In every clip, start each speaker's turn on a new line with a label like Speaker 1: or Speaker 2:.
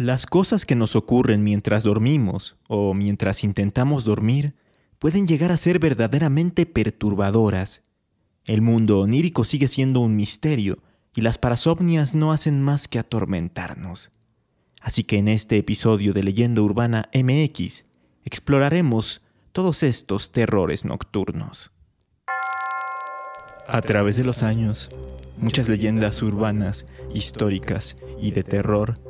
Speaker 1: Las cosas que nos ocurren mientras dormimos o mientras intentamos dormir pueden llegar a ser verdaderamente perturbadoras. El mundo onírico sigue siendo un misterio y las parasomnias no hacen más que atormentarnos. Así que en este episodio de Leyenda Urbana MX exploraremos todos estos terrores nocturnos. A través de los años, muchas leyendas urbanas, históricas y de terror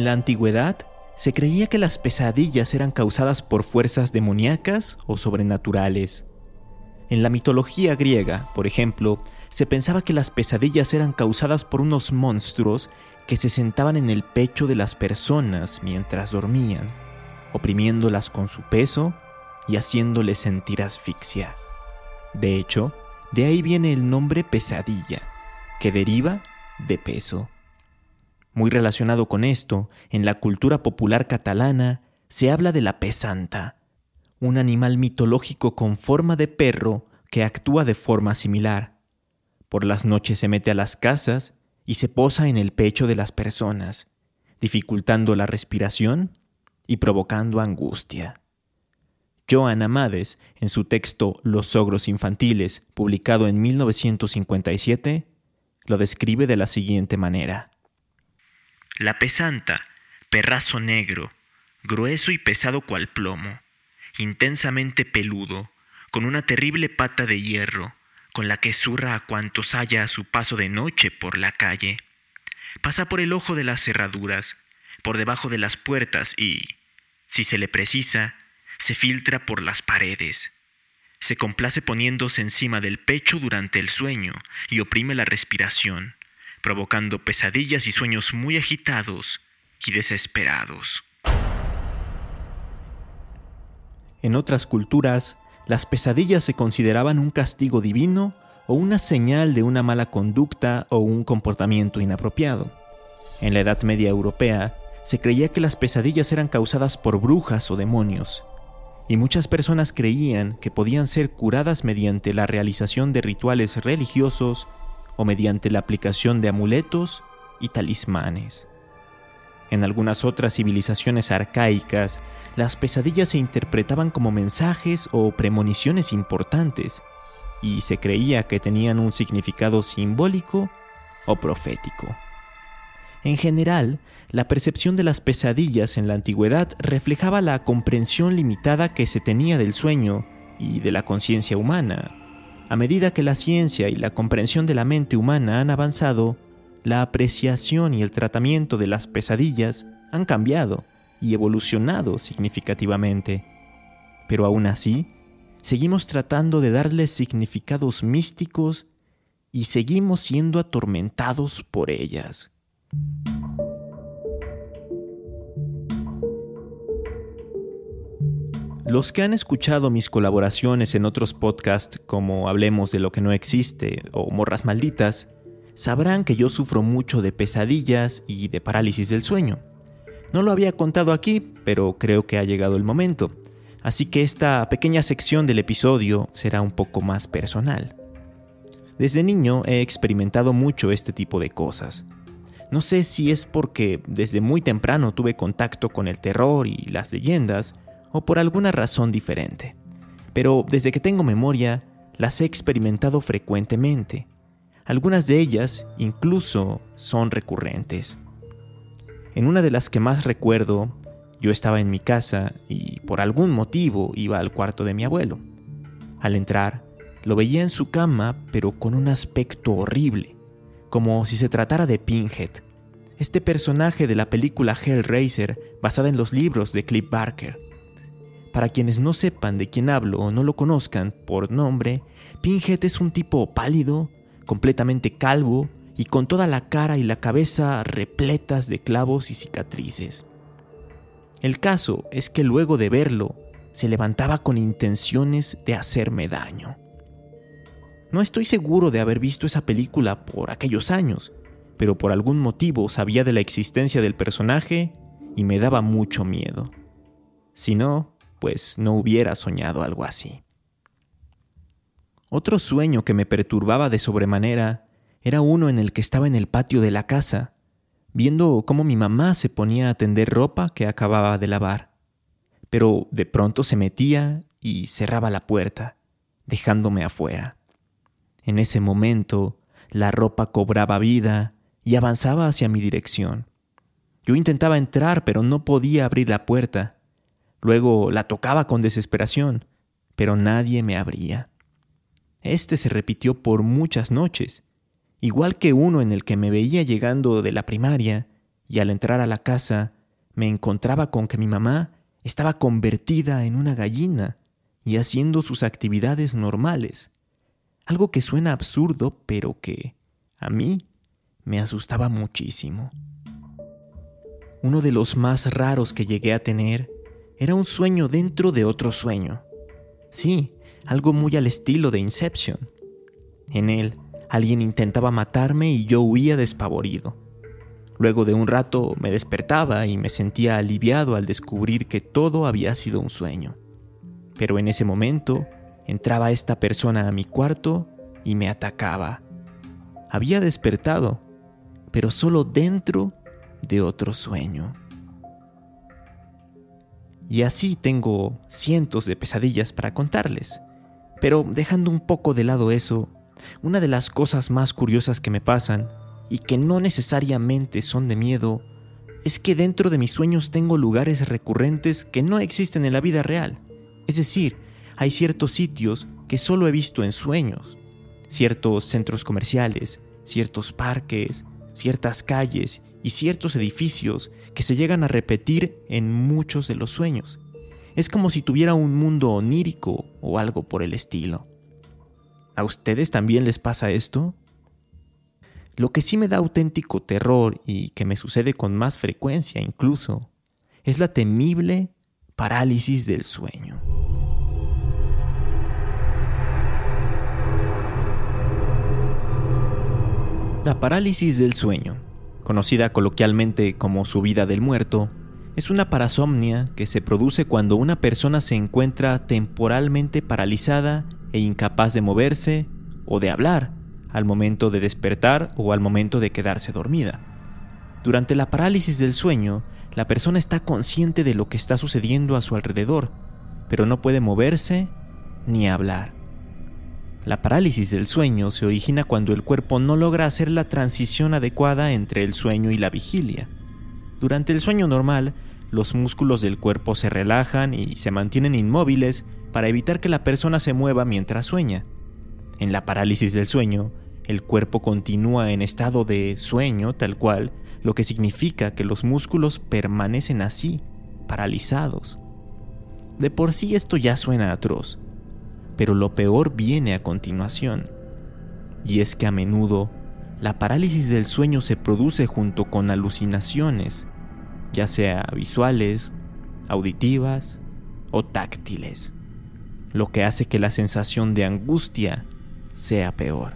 Speaker 1: En la antigüedad, se creía que las pesadillas eran causadas por fuerzas demoníacas o sobrenaturales. En la mitología griega, por ejemplo, se pensaba que las pesadillas eran causadas por unos monstruos que se sentaban en el pecho de las personas mientras dormían, oprimiéndolas con su peso y haciéndoles sentir asfixia. De hecho, de ahí viene el nombre pesadilla, que deriva de peso. Muy relacionado con esto, en la cultura popular catalana se habla de la pesanta, un animal mitológico con forma de perro que actúa de forma similar. Por las noches se mete a las casas y se posa en el pecho de las personas, dificultando la respiración y provocando angustia. Joan Amades, en su texto Los ogros infantiles, publicado en 1957, lo describe de la siguiente manera.
Speaker 2: La pesanta, perrazo negro, grueso y pesado cual plomo, intensamente peludo, con una terrible pata de hierro, con la que zurra a cuantos haya a su paso de noche por la calle. Pasa por el ojo de las cerraduras, por debajo de las puertas y, si se le precisa, se filtra por las paredes. Se complace poniéndose encima del pecho durante el sueño y oprime la respiración provocando pesadillas y sueños muy agitados y desesperados.
Speaker 1: En otras culturas, las pesadillas se consideraban un castigo divino o una señal de una mala conducta o un comportamiento inapropiado. En la Edad Media Europea, se creía que las pesadillas eran causadas por brujas o demonios, y muchas personas creían que podían ser curadas mediante la realización de rituales religiosos o mediante la aplicación de amuletos y talismanes. En algunas otras civilizaciones arcaicas, las pesadillas se interpretaban como mensajes o premoniciones importantes, y se creía que tenían un significado simbólico o profético. En general, la percepción de las pesadillas en la antigüedad reflejaba la comprensión limitada que se tenía del sueño y de la conciencia humana, a medida que la ciencia y la comprensión de la mente humana han avanzado, la apreciación y el tratamiento de las pesadillas han cambiado y evolucionado significativamente. Pero aún así, seguimos tratando de darles significados místicos y seguimos siendo atormentados por ellas. Los que han escuchado mis colaboraciones en otros podcasts como Hablemos de lo que no existe o Morras Malditas, sabrán que yo sufro mucho de pesadillas y de parálisis del sueño. No lo había contado aquí, pero creo que ha llegado el momento, así que esta pequeña sección del episodio será un poco más personal. Desde niño he experimentado mucho este tipo de cosas. No sé si es porque desde muy temprano tuve contacto con el terror y las leyendas, o por alguna razón diferente. Pero desde que tengo memoria, las he experimentado frecuentemente. Algunas de ellas incluso son recurrentes. En una de las que más recuerdo, yo estaba en mi casa y por algún motivo iba al cuarto de mi abuelo. Al entrar, lo veía en su cama, pero con un aspecto horrible, como si se tratara de Pinhead, este personaje de la película Hellraiser basada en los libros de Cliff Barker Para quienes no sepan de quién hablo o no lo conozcan por nombre, Pinhead es un tipo pálido, completamente calvo y con toda la cara y la cabeza repletas de clavos y cicatrices. El caso es que luego de verlo, se levantaba con intenciones de hacerme daño. No estoy seguro de haber visto esa película por aquellos años, pero por algún motivo sabía de la existencia del personaje y me daba mucho miedo. Si no, pues no hubiera soñado algo así. Otro sueño que me perturbaba de sobremanera era uno en el que estaba en el patio de la casa, viendo cómo mi mamá se ponía a tender ropa que acababa de lavar. Pero de pronto se metía y cerraba la puerta, dejándome afuera. En ese momento, la ropa cobraba vida y avanzaba hacia mi dirección. Yo intentaba entrar, pero no podía abrir la puerta. Luego la tocaba con desesperación, pero nadie me abría. Este se repitió por muchas noches, igual que uno en el que me veía llegando de la primaria y al entrar a la casa me encontraba con que mi mamá estaba convertida en una gallina y haciendo sus actividades normales. Algo que suena absurdo, pero que a mí me asustaba muchísimo. Uno de los más raros que llegué a tener era un sueño dentro de otro sueño. Sí, algo muy al estilo de Inception. En él, alguien intentaba matarme y yo huía despavorido. Luego de un rato me despertaba y me sentía aliviado al descubrir que todo había sido un sueño. Pero en ese momento entraba esta persona a mi cuarto y me atacaba. Había despertado, pero solo dentro de otro sueño. Y así tengo cientos de pesadillas para contarles. Pero dejando un poco de lado eso, una de las cosas más curiosas que me pasan, y que no necesariamente son de miedo, es que dentro de mis sueños tengo lugares recurrentes que no existen en la vida real. Es decir, hay ciertos sitios que solo he visto en sueños, ciertos centros comerciales, ciertos parques, ciertas calles y ciertos edificios que se llegan a repetir en muchos de los sueños. Es como si tuviera un mundo onírico o algo por el estilo. ¿A ustedes también les pasa esto? Lo que sí me da auténtico terror y que me sucede con más frecuencia incluso, es la temible parálisis del sueño. La parálisis del sueño conocida coloquialmente como subida del muerto, es una parasomnia que se produce cuando una persona se encuentra temporalmente paralizada e incapaz de moverse o de hablar al momento de despertar o al momento de quedarse dormida. Durante la parálisis del sueño, la persona está consciente de lo que está sucediendo a su alrededor, pero no puede moverse ni hablar. La parálisis del sueño se origina cuando el cuerpo no logra hacer la transición adecuada entre el sueño y la vigilia. Durante el sueño normal, los músculos del cuerpo se relajan y se mantienen inmóviles para evitar que la persona se mueva mientras sueña. En la parálisis del sueño, el cuerpo continúa en estado de sueño tal cual, lo que significa que los músculos permanecen así, paralizados. De por sí esto ya suena atroz, pero lo peor viene a continuación. Y es que a menudo la parálisis del sueño se produce junto con alucinaciones, ya sea visuales, auditivas o táctiles, lo que hace que la sensación de angustia sea peor.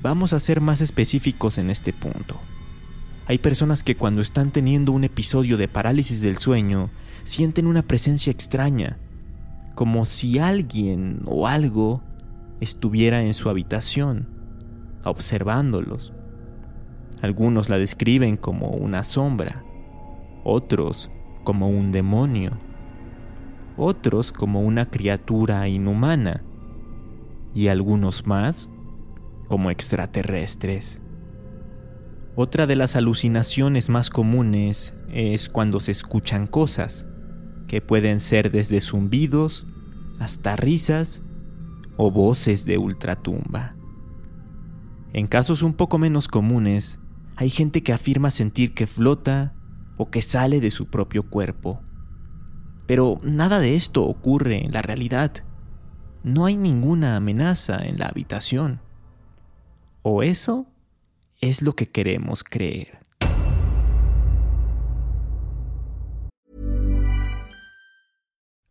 Speaker 1: Vamos a ser más específicos en este punto. Hay personas que cuando están teniendo un episodio de parálisis del sueño sienten una presencia extraña, como si alguien o algo estuviera en su habitación, observándolos. Algunos la describen como una sombra, otros como un demonio, otros como una criatura inhumana y algunos más como extraterrestres. Otra de las alucinaciones más comunes es cuando se escuchan cosas, que pueden ser desde zumbidos hasta risas o voces de ultratumba. En casos un poco menos comunes, hay gente que afirma sentir que flota o que sale de su propio cuerpo. Pero nada de esto ocurre en la realidad. No hay ninguna amenaza en la habitación. O eso es lo que queremos creer.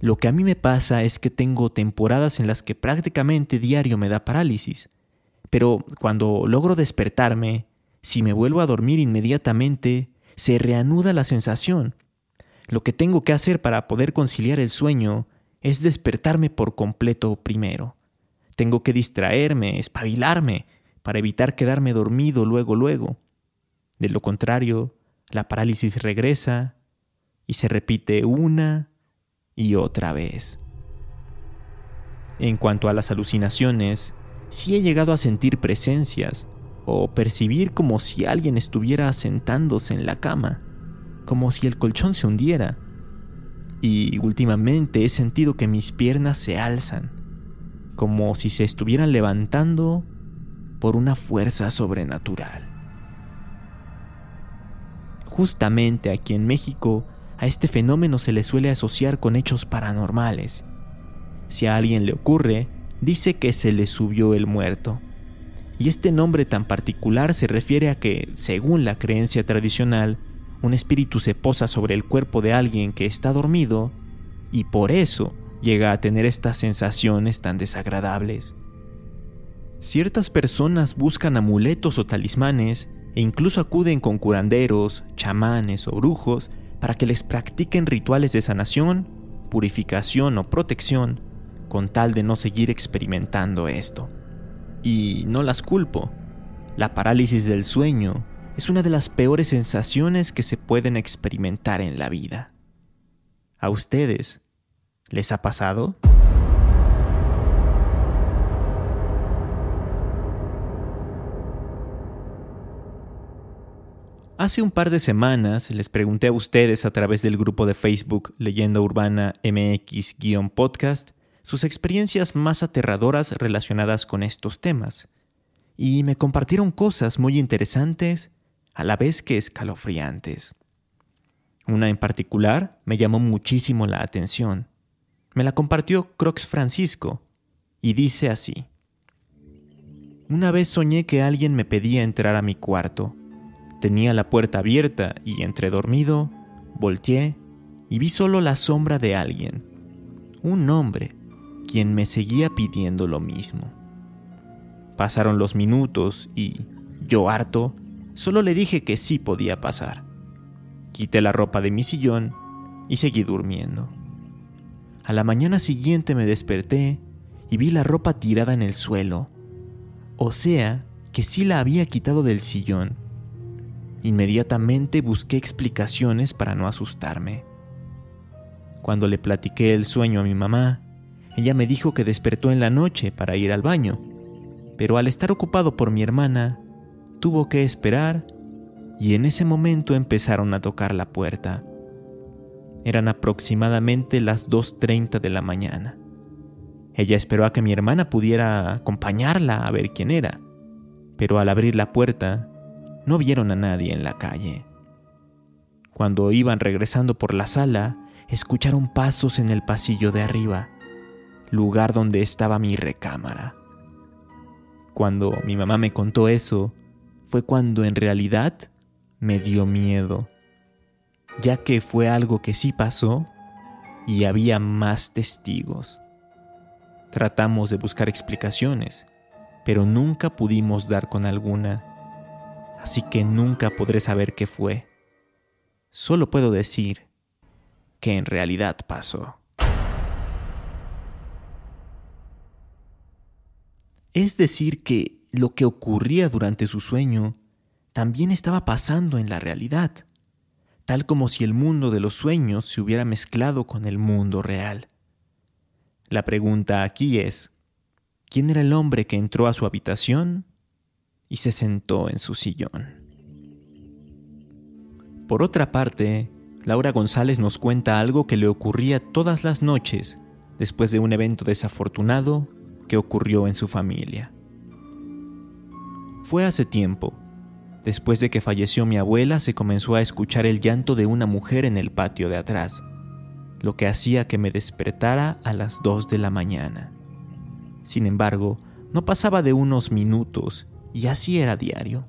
Speaker 1: Lo que a mí me pasa es que tengo temporadas en las que prácticamente diario me da parálisis. Pero cuando logro despertarme, si me vuelvo a dormir inmediatamente, se reanuda la sensación. Lo que tengo que hacer para poder conciliar el sueño es despertarme por completo primero. Tengo que distraerme, espabilarme, para evitar quedarme dormido luego luego. De lo contrario, la parálisis regresa y se repite una y otra vez. En cuanto a las alucinaciones, sí he llegado a sentir presencias o percibir como si alguien estuviera sentándose en la cama, como si el colchón se hundiera. Y últimamente he sentido que mis piernas se alzan, como si se estuvieran levantando por una fuerza sobrenatural. Justamente aquí en México a este fenómeno se le suele asociar con hechos paranormales. Si a alguien le ocurre, dice que se le subió el muerto. Y este nombre tan particular se refiere a que, según la creencia tradicional, un espíritu se posa sobre el cuerpo de alguien que está dormido y por eso llega a tener estas sensaciones tan desagradables. Ciertas personas buscan amuletos o talismanes e incluso acuden con curanderos, chamanes o brujos para que les practiquen rituales de sanación, purificación o protección con tal de no seguir experimentando esto. Y no las culpo. La parálisis del sueño es una de las peores sensaciones que se pueden experimentar en la vida. ¿A ustedes les ha pasado? Hace un par de semanas les pregunté a ustedes a través del grupo de Facebook Leyenda Urbana MX-podcast sus experiencias más aterradoras relacionadas con estos temas, y me compartieron cosas muy interesantes a la vez que escalofriantes. Una en particular me llamó muchísimo la atención. Me la compartió Crox Francisco y dice así. Una vez soñé que alguien me pedía entrar a mi cuarto Tenía la puerta abierta y entre dormido, volteé y vi solo la sombra de alguien, un hombre, quien me seguía pidiendo lo mismo. Pasaron los minutos y, yo harto, solo le dije que sí podía pasar. Quité la ropa de mi sillón y seguí durmiendo. A la mañana siguiente me desperté y vi la ropa tirada en el suelo. O sea, que sí la había quitado del sillón Inmediatamente busqué explicaciones para no asustarme. Cuando le platiqué el sueño a mi mamá, ella me dijo que despertó en la noche para ir al baño, pero al estar ocupado por mi hermana, tuvo que esperar y en ese momento empezaron a tocar la puerta. Eran aproximadamente las 2.30 de la mañana. Ella esperó a que mi hermana pudiera acompañarla a ver quién era, pero al abrir la puerta no vieron a nadie en la calle. Cuando iban regresando por la sala, escucharon pasos en el pasillo de arriba, lugar donde estaba mi recámara. Cuando mi mamá me contó eso, fue cuando en realidad me dio miedo, ya que fue algo que sí pasó y había más testigos. Tratamos de buscar explicaciones, pero nunca pudimos dar con alguna, así que nunca podré saber qué fue. Solo puedo decir que en realidad pasó. Es decir, que lo que ocurría durante su sueño también estaba pasando en la realidad, tal como si el mundo de los sueños se hubiera mezclado con el mundo real. La pregunta aquí es, ¿quién era el hombre que entró a su habitación y se sentó en su sillón? Por otra parte, Laura González nos cuenta algo que le ocurría todas las noches después de un evento desafortunado que ocurrió en su familia. Fue hace tiempo. Después de que falleció mi abuela, se comenzó a escuchar el llanto de una mujer en el patio de atrás, lo que hacía que me despertara a las dos de la mañana. Sin embargo, no pasaba de unos minutos, y así era diario.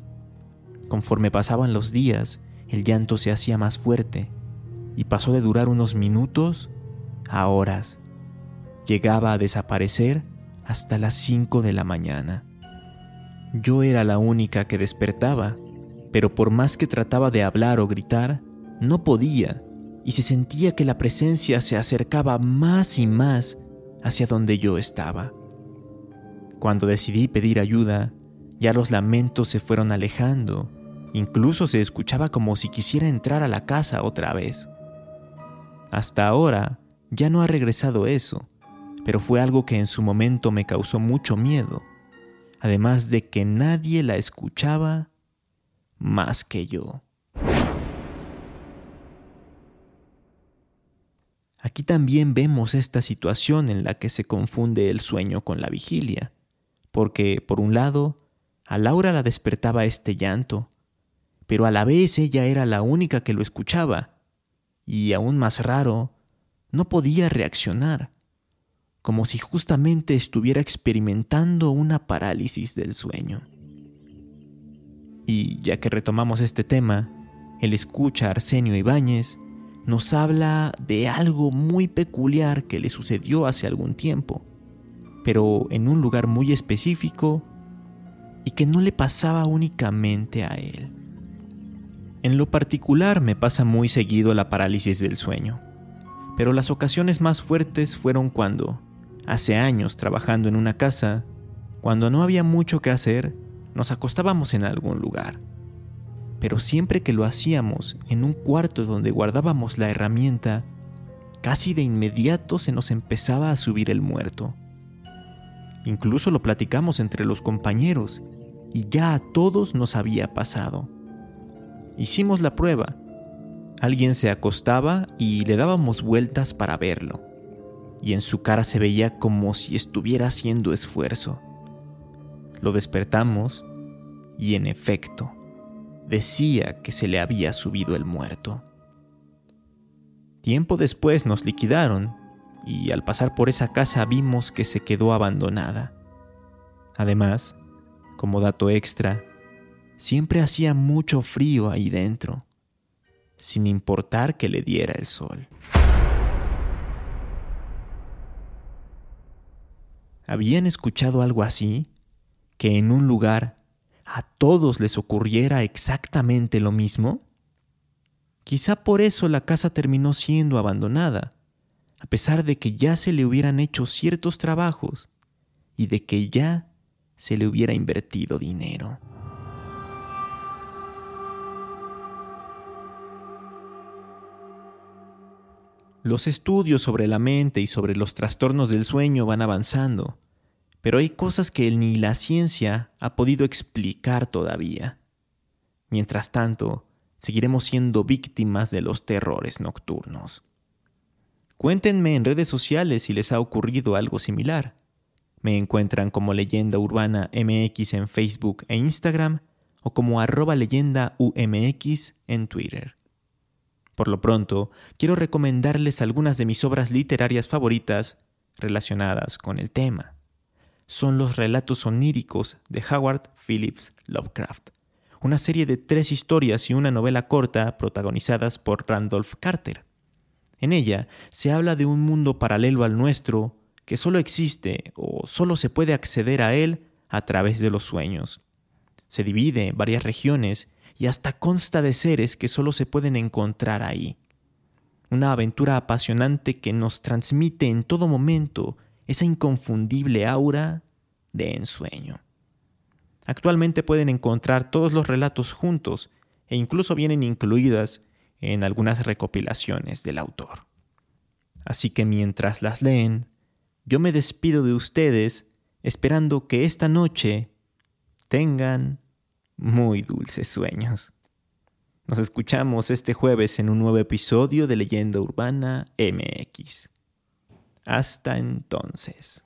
Speaker 1: Conforme pasaban los días, el llanto se hacía más fuerte, y pasó de durar unos minutos a horas. Llegaba a desaparecer hasta las 5 de la mañana. Yo era la única que despertaba, pero por más que trataba de hablar o gritar, no podía y se sentía que la presencia se acercaba más y más hacia donde yo estaba. Cuando decidí pedir ayuda, ya los lamentos se fueron alejando, incluso se escuchaba como si quisiera entrar a la casa otra vez. Hasta ahora ya no ha regresado eso, pero fue algo que en su momento me causó mucho miedo, además de que nadie la escuchaba más que yo. Aquí también vemos esta situación en la que se confunde el sueño con la vigilia, porque, por un lado, a Laura la despertaba este llanto, pero a la vez ella era la única que lo escuchaba, y aún más raro, no podía reaccionar como si justamente estuviera experimentando una parálisis del sueño. Y ya que retomamos este tema, el escucha Arsenio Ibáñez nos habla de algo muy peculiar que le sucedió hace algún tiempo, pero en un lugar muy específico y que no le pasaba únicamente a él. En lo particular me pasa muy seguido la parálisis del sueño, pero las ocasiones más fuertes fueron cuando, Hace años trabajando en una casa, cuando no había mucho que hacer, nos acostábamos en algún lugar. Pero siempre que lo hacíamos en un cuarto donde guardábamos la herramienta, casi de inmediato se nos empezaba a subir el muerto. Incluso lo platicamos entre los compañeros y ya a todos nos había pasado. Hicimos la prueba. Alguien se acostaba y le dábamos vueltas para verlo y en su cara se veía como si estuviera haciendo esfuerzo. Lo despertamos y en efecto, decía que se le había subido el muerto. Tiempo después nos liquidaron y al pasar por esa casa vimos que se quedó abandonada. Además, como dato extra, siempre hacía mucho frío ahí dentro, sin importar que le diera el sol. ¿Habían escuchado algo así? ¿Que en un lugar a todos les ocurriera exactamente lo mismo? Quizá por eso la casa terminó siendo abandonada, a pesar de que ya se le hubieran hecho ciertos trabajos y de que ya se le hubiera invertido dinero. Los estudios sobre la mente y sobre los trastornos del sueño van avanzando, pero hay cosas que ni la ciencia ha podido explicar todavía. Mientras tanto, seguiremos siendo víctimas de los terrores nocturnos. Cuéntenme en redes sociales si les ha ocurrido algo similar. Me encuentran como leyenda urbana MX en Facebook e Instagram o como arroba leyenda en Twitter. Por lo pronto, quiero recomendarles algunas de mis obras literarias favoritas relacionadas con el tema. Son los relatos oníricos de Howard Phillips Lovecraft, una serie de tres historias y una novela corta protagonizadas por Randolph Carter. En ella se habla de un mundo paralelo al nuestro que solo existe o solo se puede acceder a él a través de los sueños. Se divide en varias regiones y hasta consta de seres que solo se pueden encontrar ahí. Una aventura apasionante que nos transmite en todo momento esa inconfundible aura de ensueño. Actualmente pueden encontrar todos los relatos juntos e incluso vienen incluidas en algunas recopilaciones del autor. Así que mientras las leen, yo me despido de ustedes esperando que esta noche tengan muy dulces sueños. Nos escuchamos este jueves en un nuevo episodio de Leyenda Urbana MX. Hasta entonces.